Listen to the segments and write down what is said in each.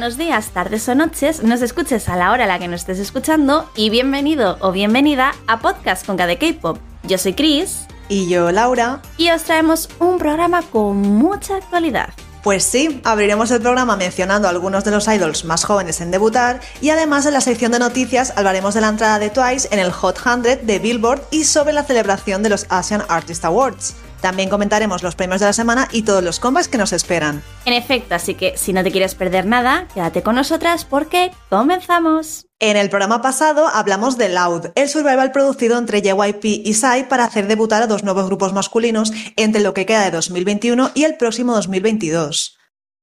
Buenos días, tardes o noches, nos escuches a la hora a la que nos estés escuchando y bienvenido o bienvenida a Podcast con de K-Pop. Yo soy Chris. Y yo, Laura. Y os traemos un programa con mucha actualidad. Pues sí, abriremos el programa mencionando a algunos de los idols más jóvenes en debutar y además en la sección de noticias hablaremos de la entrada de Twice en el Hot 100 de Billboard y sobre la celebración de los Asian Artist Awards. También comentaremos los premios de la semana y todos los combats que nos esperan. En efecto, así que si no te quieres perder nada, quédate con nosotras porque comenzamos. En el programa pasado hablamos de Loud, el survival producido entre JYP y Psy para hacer debutar a dos nuevos grupos masculinos entre lo que queda de 2021 y el próximo 2022.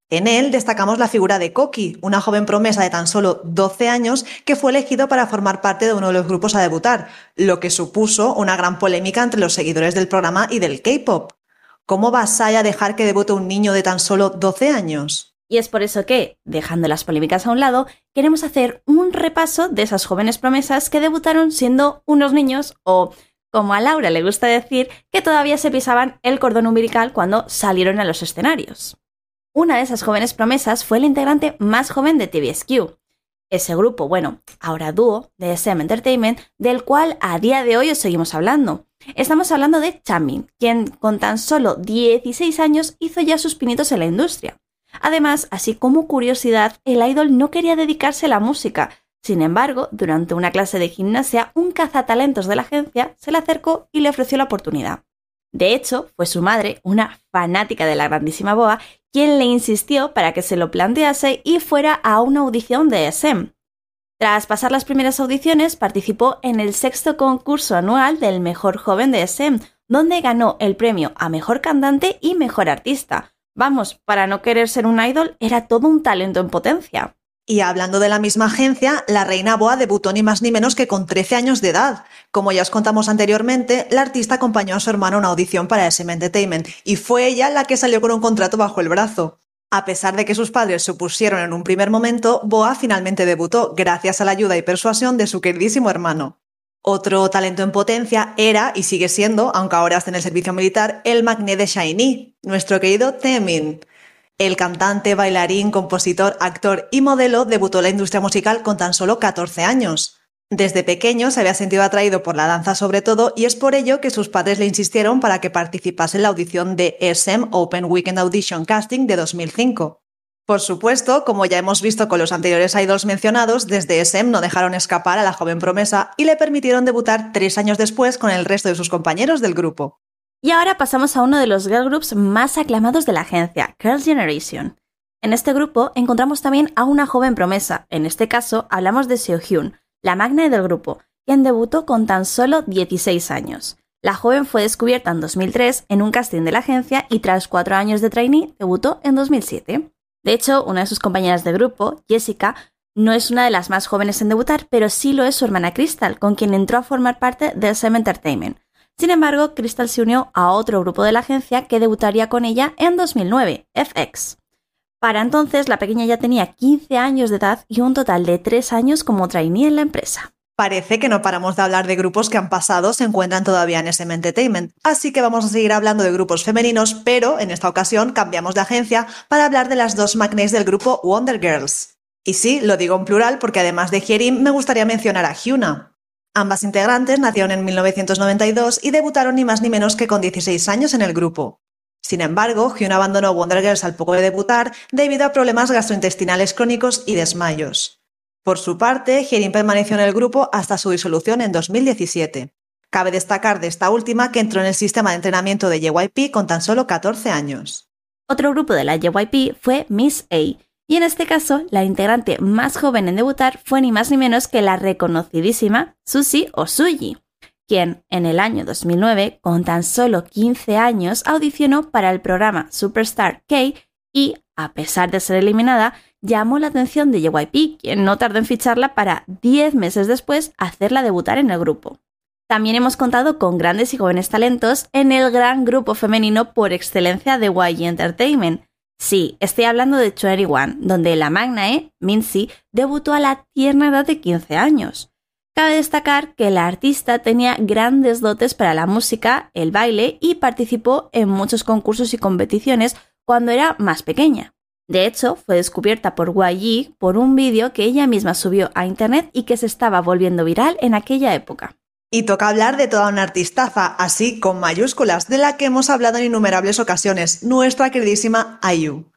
En él destacamos la figura de Koki, una joven promesa de tan solo 12 años que fue elegido para formar parte de uno de los grupos a debutar, lo que supuso una gran polémica entre los seguidores del programa y del K-pop. ¿Cómo va Sai a dejar que debute un niño de tan solo 12 años? Y es por eso que, dejando las polémicas a un lado, queremos hacer un repaso de esas jóvenes promesas que debutaron siendo unos niños o, como a Laura le gusta decir, que todavía se pisaban el cordón umbilical cuando salieron a los escenarios. Una de esas jóvenes promesas fue el integrante más joven de TVSQ. Ese grupo, bueno, ahora dúo, de SM Entertainment, del cual a día de hoy os seguimos hablando. Estamos hablando de Chamin, quien con tan solo 16 años hizo ya sus pinitos en la industria. Además, así como curiosidad, el idol no quería dedicarse a la música. Sin embargo, durante una clase de gimnasia, un cazatalentos de la agencia se le acercó y le ofreció la oportunidad. De hecho, fue su madre, una fanática de la grandísima Boa, quien le insistió para que se lo plantease y fuera a una audición de SM. Tras pasar las primeras audiciones, participó en el sexto concurso anual del Mejor Joven de SM, donde ganó el premio a Mejor Cantante y Mejor Artista. Vamos, para no querer ser un idol, era todo un talento en potencia. Y hablando de la misma agencia, la reina Boa debutó ni más ni menos que con 13 años de edad. Como ya os contamos anteriormente, la artista acompañó a su hermano a una audición para SM Entertainment y fue ella la que salió con un contrato bajo el brazo. A pesar de que sus padres se opusieron en un primer momento, Boa finalmente debutó gracias a la ayuda y persuasión de su queridísimo hermano. Otro talento en potencia era y sigue siendo, aunque ahora está en el servicio militar, el magné de Shiny, nuestro querido Temin. El cantante, bailarín, compositor, actor y modelo debutó en la industria musical con tan solo 14 años. Desde pequeño se había sentido atraído por la danza sobre todo y es por ello que sus padres le insistieron para que participase en la audición de SM Open Weekend Audition Casting de 2005. Por supuesto, como ya hemos visto con los anteriores idols mencionados, desde SM no dejaron escapar a la joven promesa y le permitieron debutar tres años después con el resto de sus compañeros del grupo. Y ahora pasamos a uno de los girl groups más aclamados de la agencia, Girls' Generation. En este grupo encontramos también a una joven promesa, en este caso hablamos de Seo Hyun, la magna del grupo, quien debutó con tan solo 16 años. La joven fue descubierta en 2003 en un casting de la agencia y tras cuatro años de trainee debutó en 2007. De hecho, una de sus compañeras de grupo, Jessica, no es una de las más jóvenes en debutar, pero sí lo es su hermana Crystal, con quien entró a formar parte de SM Entertainment. Sin embargo, Crystal se unió a otro grupo de la agencia que debutaría con ella en 2009, FX. Para entonces, la pequeña ya tenía 15 años de edad y un total de 3 años como trainee en la empresa. Parece que no paramos de hablar de grupos que han pasado se encuentran todavía en SM Entertainment, así que vamos a seguir hablando de grupos femeninos, pero en esta ocasión cambiamos de agencia para hablar de las dos magnes del grupo Wonder Girls. Y sí, lo digo en plural porque además de Hyerim me gustaría mencionar a Hyuna. Ambas integrantes nacieron en 1992 y debutaron ni más ni menos que con 16 años en el grupo. Sin embargo, Hyun abandonó Wonder Girls al poco de debutar debido a problemas gastrointestinales crónicos y desmayos. Por su parte, Hyerin permaneció en el grupo hasta su disolución en 2017. Cabe destacar de esta última que entró en el sistema de entrenamiento de JYP con tan solo 14 años. Otro grupo de la JYP fue Miss A, y en este caso, la integrante más joven en debutar fue ni más ni menos que la reconocidísima Susie Osuji, quien en el año 2009, con tan solo 15 años, audicionó para el programa Superstar K y, a pesar de ser eliminada, llamó la atención de JYP, quien no tardó en ficharla para 10 meses después hacerla debutar en el grupo. También hemos contado con grandes y jóvenes talentos en el gran grupo femenino por excelencia de YG Entertainment, Sí, estoy hablando de 21, donde la magnae, Minzy, debutó a la tierna edad de 15 años. Cabe destacar que la artista tenía grandes dotes para la música, el baile y participó en muchos concursos y competiciones cuando era más pequeña. De hecho, fue descubierta por YG por un vídeo que ella misma subió a internet y que se estaba volviendo viral en aquella época. Y toca hablar de toda una artistaza, así con mayúsculas, de la que hemos hablado en innumerables ocasiones, nuestra queridísima IU.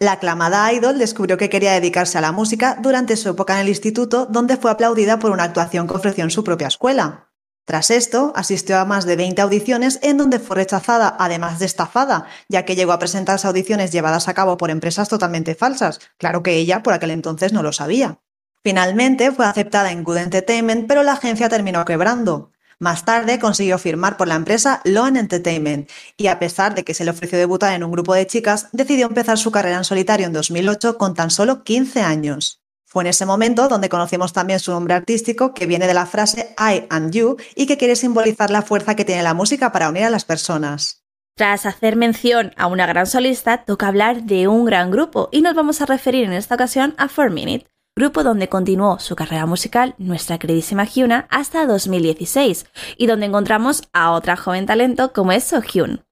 La aclamada idol descubrió que quería dedicarse a la música durante su época en el instituto, donde fue aplaudida por una actuación que ofreció en su propia escuela. Tras esto, asistió a más de 20 audiciones en donde fue rechazada, además de estafada, ya que llegó a presentarse audiciones llevadas a cabo por empresas totalmente falsas. Claro que ella por aquel entonces no lo sabía. Finalmente fue aceptada en Good Entertainment, pero la agencia terminó quebrando. Más tarde consiguió firmar por la empresa Loan Entertainment y a pesar de que se le ofreció debutar en un grupo de chicas, decidió empezar su carrera en solitario en 2008 con tan solo 15 años. Fue en ese momento donde conocimos también su nombre artístico, que viene de la frase I and You y que quiere simbolizar la fuerza que tiene la música para unir a las personas. Tras hacer mención a una gran solista, toca hablar de un gran grupo y nos vamos a referir en esta ocasión a 4 Minute, grupo donde continuó su carrera musical nuestra queridísima Hyuna hasta 2016 y donde encontramos a otra joven talento como es Sohyun.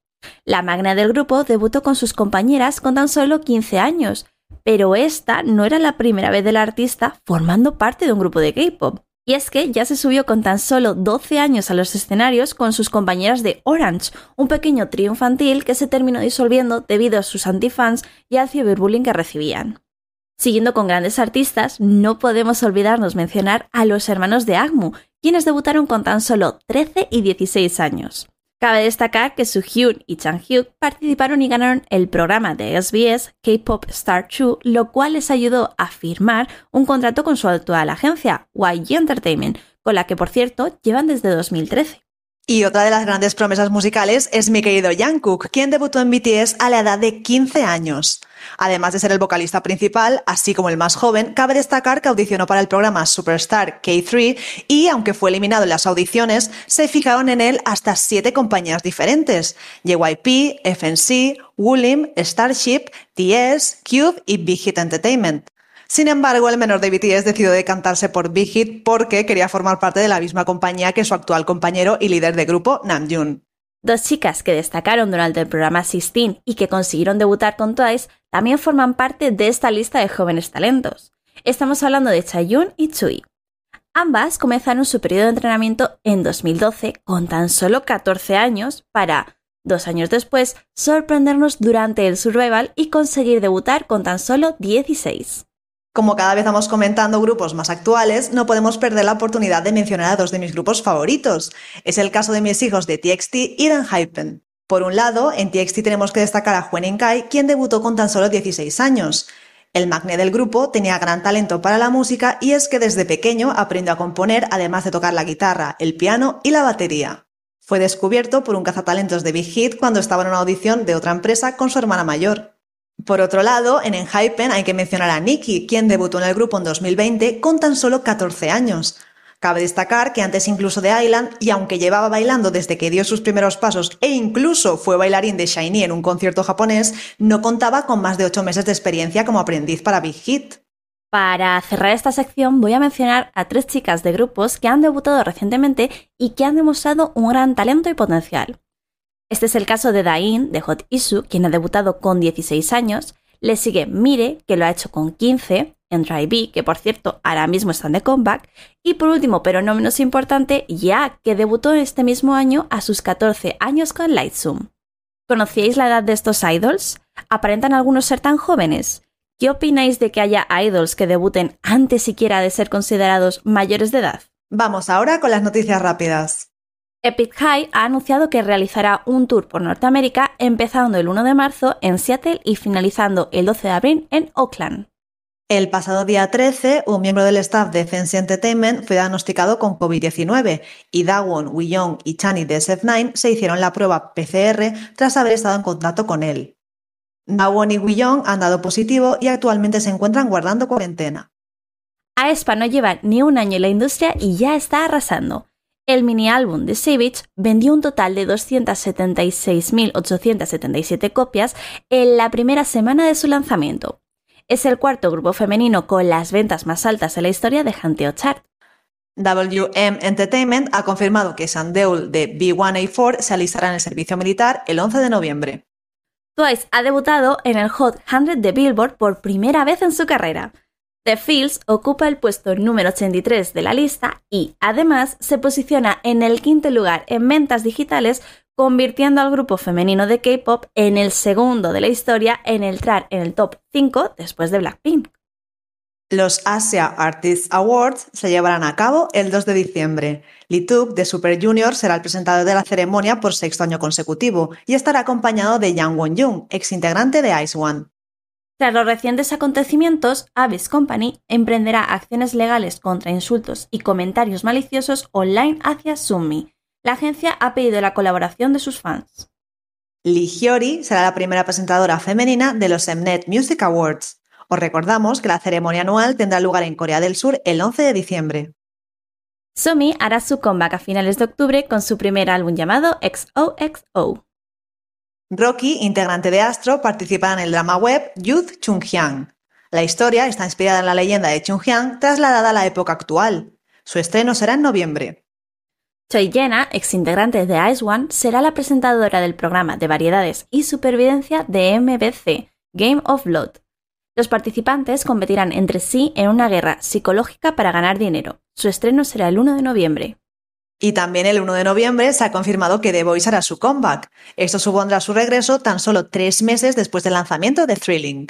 La magna del grupo debutó con sus compañeras con tan solo 15 años pero esta no era la primera vez del artista formando parte de un grupo de K-pop. Y es que ya se subió con tan solo 12 años a los escenarios con sus compañeras de Orange, un pequeño trío infantil que se terminó disolviendo debido a sus antifans y al ciberbullying que recibían. Siguiendo con grandes artistas, no podemos olvidarnos mencionar a los hermanos de Agmu, quienes debutaron con tan solo 13 y 16 años. Cabe destacar que Suhyun y Changhyuk participaron y ganaron el programa de SBS K-Pop Star 2, lo cual les ayudó a firmar un contrato con su actual agencia, YG Entertainment, con la que por cierto llevan desde 2013. Y otra de las grandes promesas musicales es mi querido Jungkook, quien debutó en BTS a la edad de 15 años. Además de ser el vocalista principal, así como el más joven, cabe destacar que audicionó para el programa Superstar K3 y, aunque fue eliminado en las audiciones, se fijaron en él hasta siete compañías diferentes: JYP, FNC, Woolim, Starship, TS, Cube y Big Hit Entertainment. Sin embargo, el menor de BTS decidió decantarse por Big Hit porque quería formar parte de la misma compañía que su actual compañero y líder de grupo, Namjoon. Dos chicas que destacaron durante el programa 16 y que consiguieron debutar con Twice también forman parte de esta lista de jóvenes talentos. Estamos hablando de Chayun y Chui. Ambas comenzaron su periodo de entrenamiento en 2012 con tan solo 14 años para, dos años después, sorprendernos durante el survival y conseguir debutar con tan solo 16. Como cada vez vamos comentando grupos más actuales, no podemos perder la oportunidad de mencionar a dos de mis grupos favoritos. Es el caso de mis hijos de TXT y Hypen. Por un lado, en TXT tenemos que destacar a Juan Kai, quien debutó con tan solo 16 años. El magné del grupo tenía gran talento para la música y es que desde pequeño aprendió a componer además de tocar la guitarra, el piano y la batería. Fue descubierto por un cazatalentos de Big Hit cuando estaba en una audición de otra empresa con su hermana mayor. Por otro lado, en Enhypen hay que mencionar a Nicky, quien debutó en el grupo en 2020 con tan solo 14 años. Cabe destacar que antes incluso de Island, y aunque llevaba bailando desde que dio sus primeros pasos e incluso fue bailarín de Shiny en un concierto japonés, no contaba con más de 8 meses de experiencia como aprendiz para Big Hit. Para cerrar esta sección voy a mencionar a tres chicas de grupos que han debutado recientemente y que han demostrado un gran talento y potencial. Este es el caso de Dain, de Hot Isu, quien ha debutado con 16 años. Le sigue Mire, que lo ha hecho con 15, en Dry B, que por cierto ahora mismo están de comeback. Y por último, pero no menos importante, Ya, que debutó este mismo año a sus 14 años con Lightzoom. ¿Conocíais la edad de estos idols? ¿Aparentan algunos ser tan jóvenes? ¿Qué opináis de que haya idols que debuten antes siquiera de ser considerados mayores de edad? Vamos ahora con las noticias rápidas. Epic High ha anunciado que realizará un tour por Norteamérica empezando el 1 de marzo en Seattle y finalizando el 12 de abril en Oakland. El pasado día 13, un miembro del staff de Fancy Entertainment fue diagnosticado con COVID-19 y Dawon, Wiyong y Chani de SF9 se hicieron la prueba PCR tras haber estado en contacto con él. Dawon y Wiyong han dado positivo y actualmente se encuentran guardando cuarentena. Aespa no lleva ni un año en la industria y ya está arrasando. El mini álbum de Savage vendió un total de 276.877 copias en la primera semana de su lanzamiento. Es el cuarto grupo femenino con las ventas más altas en la historia de Hanteo Chart. WM Entertainment ha confirmado que Sandeul de B1A4 se alistará en el servicio militar el 11 de noviembre. Twice ha debutado en el Hot 100 de Billboard por primera vez en su carrera. The Fields ocupa el puesto número 83 de la lista y, además, se posiciona en el quinto lugar en ventas digitales, convirtiendo al grupo femenino de K-pop en el segundo de la historia en entrar en el top 5 después de Blackpink. Los Asia Artists Awards se llevarán a cabo el 2 de diciembre. Lee de Super Junior será el presentador de la ceremonia por sexto año consecutivo y estará acompañado de Yang Won-jung, ex integrante de Ice One. Tras los recientes acontecimientos, Abyss Company emprenderá acciones legales contra insultos y comentarios maliciosos online hacia Sunmi. La agencia ha pedido la colaboración de sus fans. Lee Hyori será la primera presentadora femenina de los Mnet Music Awards. Os recordamos que la ceremonia anual tendrá lugar en Corea del Sur el 11 de diciembre. Sumi hará su comeback a finales de octubre con su primer álbum llamado XOXO. Rocky, integrante de Astro, participará en el drama web Youth Chunghyang. La historia está inspirada en la leyenda de Chunghyang trasladada a la época actual. Su estreno será en noviembre. Choi Jena, ex integrante de Ice One, será la presentadora del programa de variedades y supervivencia de MBC, Game of Blood. Los participantes competirán entre sí en una guerra psicológica para ganar dinero. Su estreno será el 1 de noviembre. Y también el 1 de noviembre se ha confirmado que The Voice hará su comeback. Esto supondrá su regreso tan solo tres meses después del lanzamiento de Thrilling.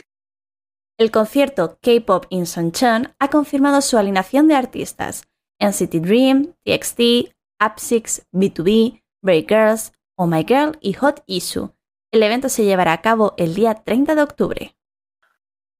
El concierto K-Pop in Suncheon ha confirmado su alineación de artistas: NCT Dream, TXT, Up6, B2B, Break Girls, Oh My Girl y Hot Issue. El evento se llevará a cabo el día 30 de octubre.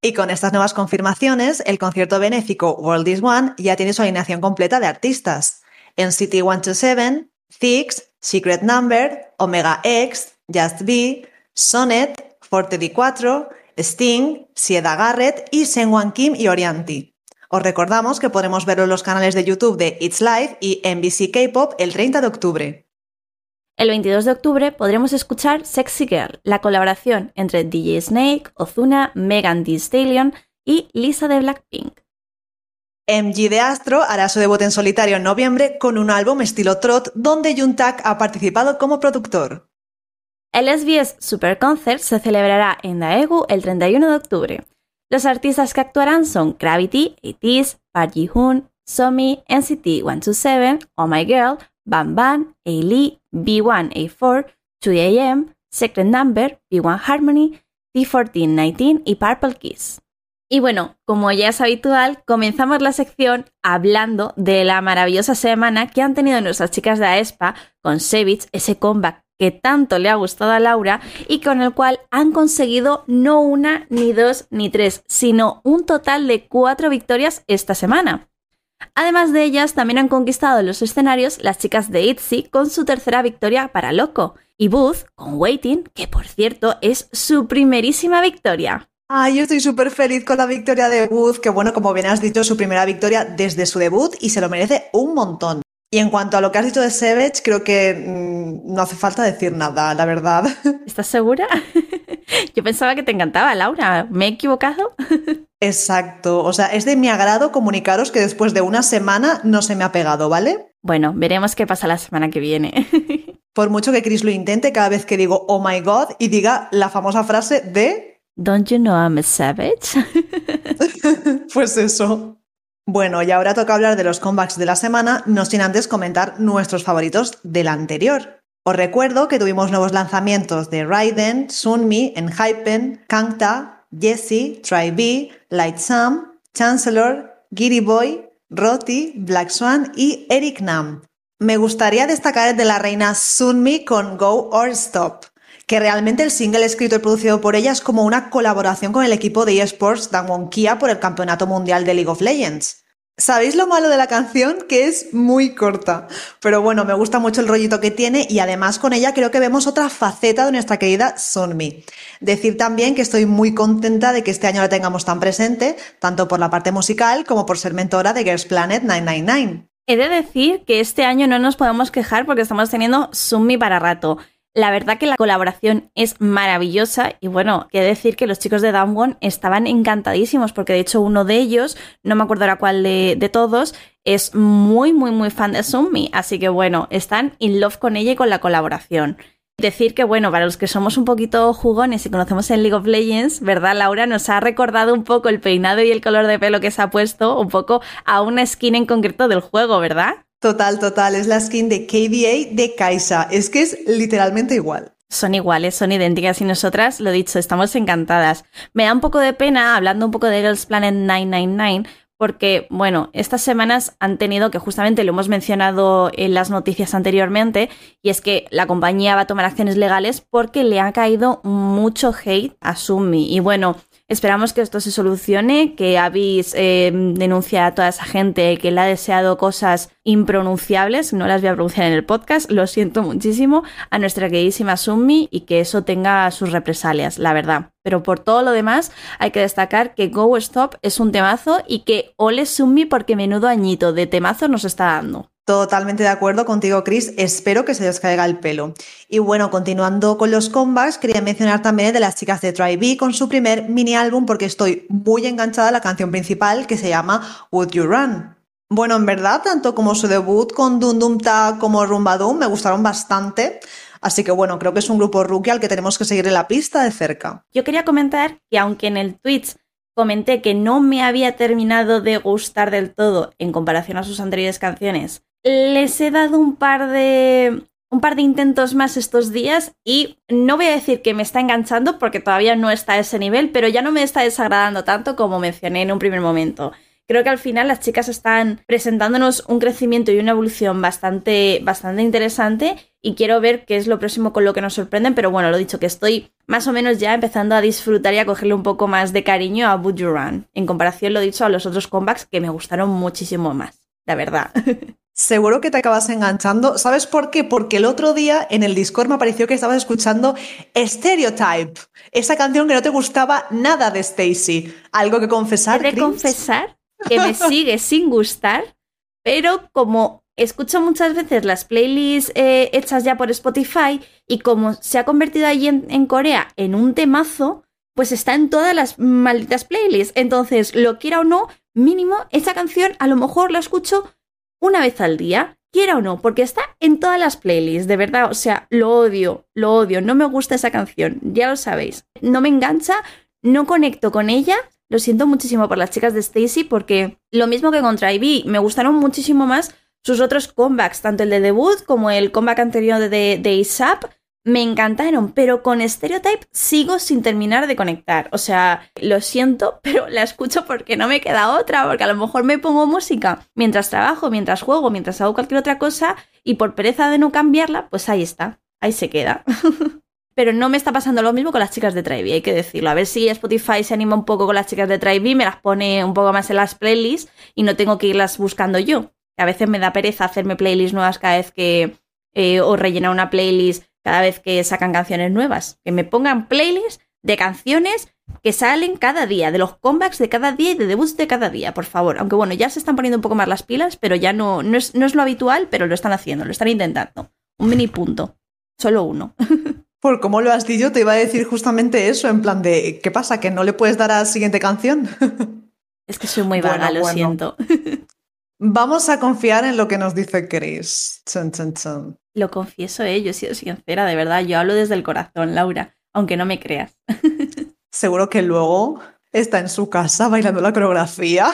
Y con estas nuevas confirmaciones, el concierto benéfico World is One ya tiene su alineación completa de artistas. En City 127, Thix, Secret Number, Omega X, Just Be, Sonnet, Forte D4, Sting, Sieda Garrett y Sengwan Kim y Orianti. Os recordamos que podremos verlo en los canales de YouTube de It's Live y NBC K-Pop el 30 de octubre. El 22 de octubre podremos escuchar Sexy Girl, la colaboración entre DJ Snake, Ozuna, Megan Thee Stallion y Lisa de Blackpink. MG de Astro hará su debut en solitario en noviembre con un álbum estilo trot donde Juntak ha participado como productor. El SBS Super Concert se celebrará en Daegu el 31 de octubre. Los artistas que actuarán son Gravity, ATEEZ, Park Ji-hoon, Somi, NCT 127, Oh My Girl, Bam Bam, A-Lee, B1, A4, 2AM, Secret Number, B1 Harmony, T1419 y Purple Kiss. Y bueno, como ya es habitual, comenzamos la sección hablando de la maravillosa semana que han tenido nuestras chicas de AESPA con Sevich, ese comeback que tanto le ha gustado a Laura y con el cual han conseguido no una, ni dos, ni tres, sino un total de cuatro victorias esta semana. Además de ellas, también han conquistado los escenarios las chicas de ITZY con su tercera victoria para Loco y Booth con Waiting, que por cierto es su primerísima victoria. Ay, yo estoy súper feliz con la victoria de Booth, que bueno, como bien has dicho, su primera victoria desde su debut y se lo merece un montón. Y en cuanto a lo que has dicho de Savage, creo que mm, no hace falta decir nada, la verdad. ¿Estás segura? Yo pensaba que te encantaba, Laura. ¿Me he equivocado? Exacto. O sea, es de mi agrado comunicaros que después de una semana no se me ha pegado, ¿vale? Bueno, veremos qué pasa la semana que viene. Por mucho que Chris lo intente cada vez que digo oh my god y diga la famosa frase de Don't you know I'm a savage? pues eso. Bueno, y ahora toca hablar de los comebacks de la semana, no sin antes comentar nuestros favoritos del anterior. Os recuerdo que tuvimos nuevos lanzamientos de Raiden, Sunmi, Enhypen, Kangta, Jessie, Try Light Sam, Chancellor, Giri Boy, Roti, Black Swan y Eric Nam. Me gustaría destacar el de la reina Sunmi con Go or Stop, que realmente el single escrito y producido por ella es como una colaboración con el equipo de eSports Dangwon Kia por el Campeonato Mundial de League of Legends. ¿Sabéis lo malo de la canción? Que es muy corta. Pero bueno, me gusta mucho el rollito que tiene y además con ella creo que vemos otra faceta de nuestra querida Sunmi. Decir también que estoy muy contenta de que este año la tengamos tan presente, tanto por la parte musical como por ser mentora de Girls Planet 999. He de decir que este año no nos podemos quejar porque estamos teniendo Sunmi para rato. La verdad que la colaboración es maravillosa y bueno, quiero decir que los chicos de Damwon estaban encantadísimos porque de hecho uno de ellos, no me acuerdo ahora cuál de, de todos, es muy muy muy fan de Sunmi, así que bueno, están in love con ella y con la colaboración. Decir que, bueno, para los que somos un poquito jugones y conocemos en League of Legends, ¿verdad, Laura? Nos ha recordado un poco el peinado y el color de pelo que se ha puesto, un poco a una skin en concreto del juego, ¿verdad? Total, total. Es la skin de KDA de Kaisa. Es que es literalmente igual. Son iguales, son idénticas y nosotras, lo dicho, estamos encantadas. Me da un poco de pena, hablando un poco de Girls Planet 999, porque, bueno, estas semanas han tenido, que justamente lo hemos mencionado en las noticias anteriormente, y es que la compañía va a tomar acciones legales porque le ha caído mucho hate a Sumi. Y bueno, Esperamos que esto se solucione, que habéis eh, denunciado a toda esa gente que le ha deseado cosas impronunciables, no las voy a pronunciar en el podcast, lo siento muchísimo, a nuestra queridísima Sumi y que eso tenga sus represalias, la verdad. Pero por todo lo demás, hay que destacar que Go Stop es un temazo y que ole Sumi porque menudo añito de temazo nos está dando. Totalmente de acuerdo contigo, Chris. Espero que se les caiga el pelo. Y bueno, continuando con los comebacks, quería mencionar también de las chicas de Try B con su primer mini álbum porque estoy muy enganchada a la canción principal que se llama Would You Run. Bueno, en verdad, tanto como su debut con Dum Dum Ta como Rumba Dum me gustaron bastante. Así que bueno, creo que es un grupo rookie al que tenemos que seguir en la pista de cerca. Yo quería comentar que aunque en el Twitch comenté que no me había terminado de gustar del todo en comparación a sus anteriores canciones, les he dado un par de un par de intentos más estos días y no voy a decir que me está enganchando porque todavía no está a ese nivel, pero ya no me está desagradando tanto como mencioné en un primer momento. Creo que al final las chicas están presentándonos un crecimiento y una evolución bastante, bastante interesante y quiero ver qué es lo próximo con lo que nos sorprenden, pero bueno, lo dicho, que estoy más o menos ya empezando a disfrutar y a cogerle un poco más de cariño a Would Run, en comparación, lo dicho, a los otros comebacks que me gustaron muchísimo más, la verdad. Seguro que te acabas enganchando. ¿Sabes por qué? Porque el otro día en el Discord me pareció que estabas escuchando Stereotype, esa canción que no te gustaba nada de Stacy. ¿Algo que confesar? He de confesar que me sigue sin gustar, pero como escucho muchas veces las playlists eh, hechas ya por Spotify y como se ha convertido allí en Corea en un temazo, pues está en todas las malditas playlists. Entonces, lo quiera o no, mínimo, esa canción a lo mejor la escucho una vez al día, quiera o no, porque está en todas las playlists, de verdad, o sea, lo odio, lo odio, no me gusta esa canción, ya lo sabéis. No me engancha, no conecto con ella. Lo siento muchísimo por las chicas de Stacy porque lo mismo que con Ivy, me gustaron muchísimo más sus otros comebacks, tanto el de debut como el comeback anterior de, de ASAP me encantaron, pero con Stereotype sigo sin terminar de conectar. O sea, lo siento, pero la escucho porque no me queda otra, porque a lo mejor me pongo música mientras trabajo, mientras juego, mientras hago cualquier otra cosa, y por pereza de no cambiarla, pues ahí está, ahí se queda. pero no me está pasando lo mismo con las chicas de Tribe, hay que decirlo. A ver si Spotify se anima un poco con las chicas de Tribe, me las pone un poco más en las playlists y no tengo que irlas buscando yo. A veces me da pereza hacerme playlists nuevas cada vez que... Eh, o rellenar una playlist cada vez que sacan canciones nuevas. Que me pongan playlists de canciones que salen cada día, de los comebacks de cada día y de debuts de cada día, por favor. Aunque bueno, ya se están poniendo un poco más las pilas, pero ya no, no, es, no es lo habitual, pero lo están haciendo, lo están intentando. Un mini punto. Solo uno. Por cómo lo has dicho, te iba a decir justamente eso, en plan de, ¿qué pasa? ¿Que no le puedes dar a la siguiente canción? Es que soy muy vaga, lo siento. Vamos a confiar en lo que nos dice Chris. Lo confieso, eh, yo he sido sincera, de verdad. Yo hablo desde el corazón, Laura, aunque no me creas. Seguro que luego está en su casa bailando la coreografía.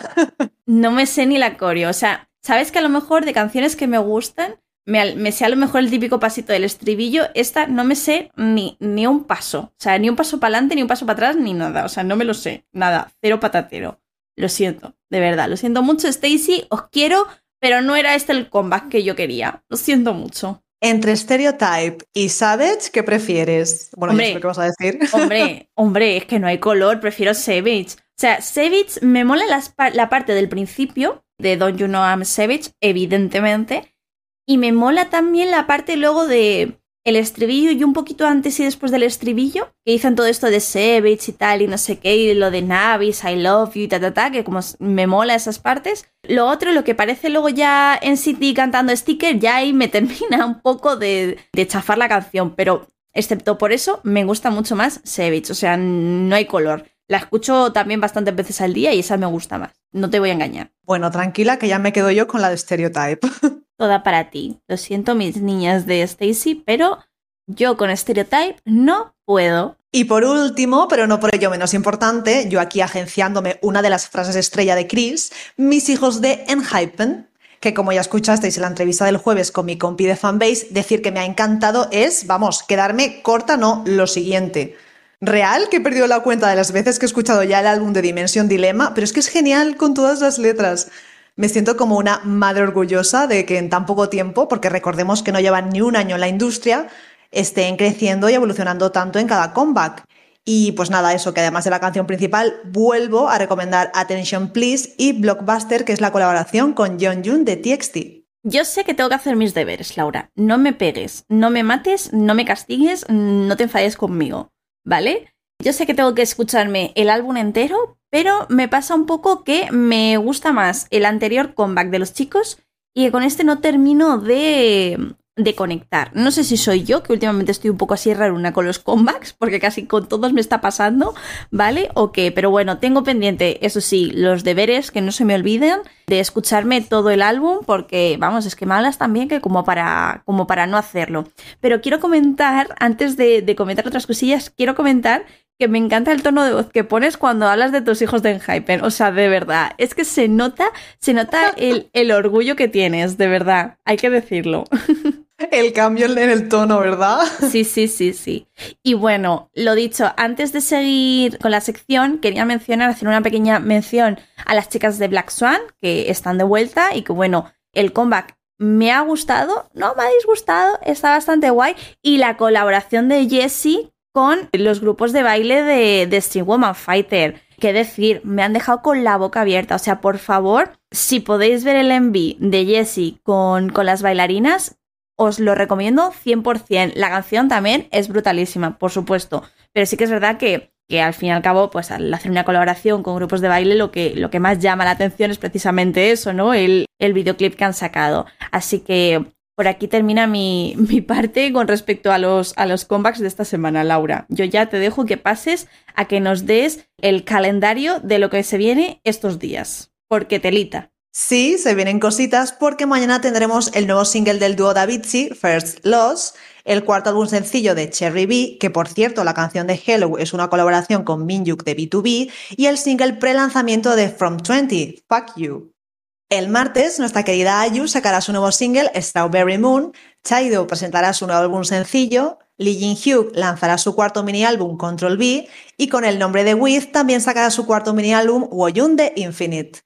no me sé ni la coreo. O sea, ¿sabes que a lo mejor de canciones que me gustan, me, me sé a lo mejor el típico pasito del estribillo? Esta no me sé ni, ni un paso. O sea, ni un paso para adelante, ni un paso para atrás, ni nada. O sea, no me lo sé. Nada. Cero patatero. Lo siento, de verdad, lo siento mucho, Stacy, os quiero, pero no era este el comeback que yo quería. Lo siento mucho. Entre Stereotype y Savage, ¿qué prefieres? Bueno, hombre, lo que vas a decir. Hombre, hombre, es que no hay color, prefiero Savage. O sea, Savage me mola la parte del principio de Don't You Know I'm Savage, evidentemente. Y me mola también la parte luego de el estribillo y un poquito antes y después del estribillo, que dicen todo esto de Savage y tal, y no sé qué, y lo de Navis, I love you y ta, ta, ta, que como me mola esas partes. Lo otro, lo que parece luego ya en City cantando sticker, ya ahí me termina un poco de, de chafar la canción, pero excepto por eso, me gusta mucho más Savage, o sea, no hay color. La escucho también bastantes veces al día y esa me gusta más. No te voy a engañar. Bueno, tranquila, que ya me quedo yo con la de Stereotype. toda para ti. Lo siento, mis niñas de Stacy, pero Yo con Stereotype no puedo. Y por último, pero no por ello menos importante, yo aquí agenciándome una de las frases estrella de Chris, mis hijos de Enhypen, que como ya escuchasteis en la entrevista del jueves con mi compi de fanbase, decir que me ha encantado es, vamos, quedarme corta, no, lo siguiente. Real que he perdido la cuenta de las veces que he escuchado ya el álbum de Dimension Dilema, pero es que es genial con todas las letras. Me siento como una madre orgullosa de que en tan poco tiempo, porque recordemos que no llevan ni un año en la industria, estén creciendo y evolucionando tanto en cada comeback. Y pues nada, eso que además de la canción principal, vuelvo a recomendar Attention Please y Blockbuster, que es la colaboración con John Jun de TXT. Yo sé que tengo que hacer mis deberes, Laura. No me pegues, no me mates, no me castigues, no te enfades conmigo. ¿vale? Yo sé que tengo que escucharme el álbum entero, pero me pasa un poco que me gusta más el anterior comeback de los chicos y con este no termino de, de conectar. No sé si soy yo, que últimamente estoy un poco así raruna con los comebacks, porque casi con todos me está pasando, ¿vale? O qué, pero bueno, tengo pendiente, eso sí, los deberes, que no se me olviden, de escucharme todo el álbum, porque, vamos, es que me hablas también que como para, como para no hacerlo. Pero quiero comentar, antes de, de comentar otras cosillas, quiero comentar que me encanta el tono de voz que pones cuando hablas de tus hijos de Enhypen. O sea, de verdad, es que se nota, se nota el, el orgullo que tienes, de verdad, hay que decirlo. El cambio en el tono, ¿verdad? Sí, sí, sí, sí. Y bueno, lo dicho, antes de seguir con la sección, quería mencionar, hacer una pequeña mención a las chicas de Black Swan, que están de vuelta y que bueno, el comeback me ha gustado, no me ha disgustado, está bastante guay. Y la colaboración de Jessie con los grupos de baile de, de Stream Woman Fighter. Qué decir, me han dejado con la boca abierta. O sea, por favor, si podéis ver el enví de Jessie con, con las bailarinas, os lo recomiendo 100%. La canción también es brutalísima, por supuesto, pero sí que es verdad que, que al fin y al cabo, pues al hacer una colaboración con grupos de baile, lo que, lo que más llama la atención es precisamente eso, ¿no? El, el videoclip que han sacado. Así que por aquí termina mi, mi, parte con respecto a los, a los comebacks de esta semana, Laura. Yo ya te dejo que pases a que nos des el calendario de lo que se viene estos días. Porque telita. Sí, se vienen cositas porque mañana tendremos el nuevo single del dúo Davidzi, First Loss, el cuarto álbum sencillo de Cherry B, que por cierto la canción de Hello es una colaboración con Minjuk de B2B, y el single pre-lanzamiento de From 20, Fuck You. El martes, nuestra querida Ayu sacará su nuevo single Strawberry Moon, Chaido presentará su nuevo álbum sencillo, Lee Jin-hyuk lanzará su cuarto mini álbum Control B. Y con el nombre de With también sacará su cuarto mini álbum Woyunde Infinite.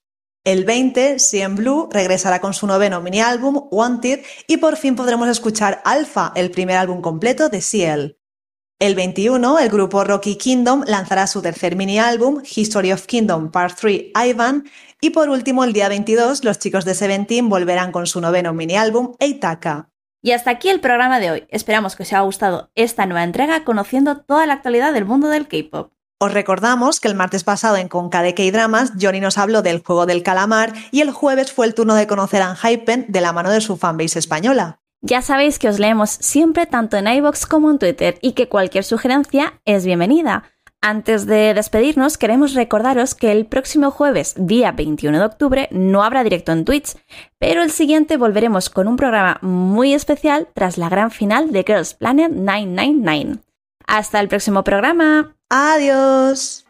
El 20, CM Blue regresará con su noveno mini álbum, Wanted, y por fin podremos escuchar Alpha, el primer álbum completo de CL. El 21, el grupo Rocky Kingdom lanzará su tercer mini álbum, History of Kingdom Part 3 Ivan, y por último, el día 22, los chicos de Seventeen volverán con su noveno mini álbum, Eitaka. Y hasta aquí el programa de hoy. Esperamos que os haya gustado esta nueva entrega conociendo toda la actualidad del mundo del K-pop. Os recordamos que el martes pasado en Conca de K-Dramas, Johnny nos habló del juego del calamar y el jueves fue el turno de conocer a Hypen de la mano de su fanbase española. Ya sabéis que os leemos siempre tanto en iBox como en Twitter y que cualquier sugerencia es bienvenida. Antes de despedirnos, queremos recordaros que el próximo jueves, día 21 de octubre, no habrá directo en Twitch, pero el siguiente volveremos con un programa muy especial tras la gran final de Girls Planet 999. Hasta el próximo programa. Adiós.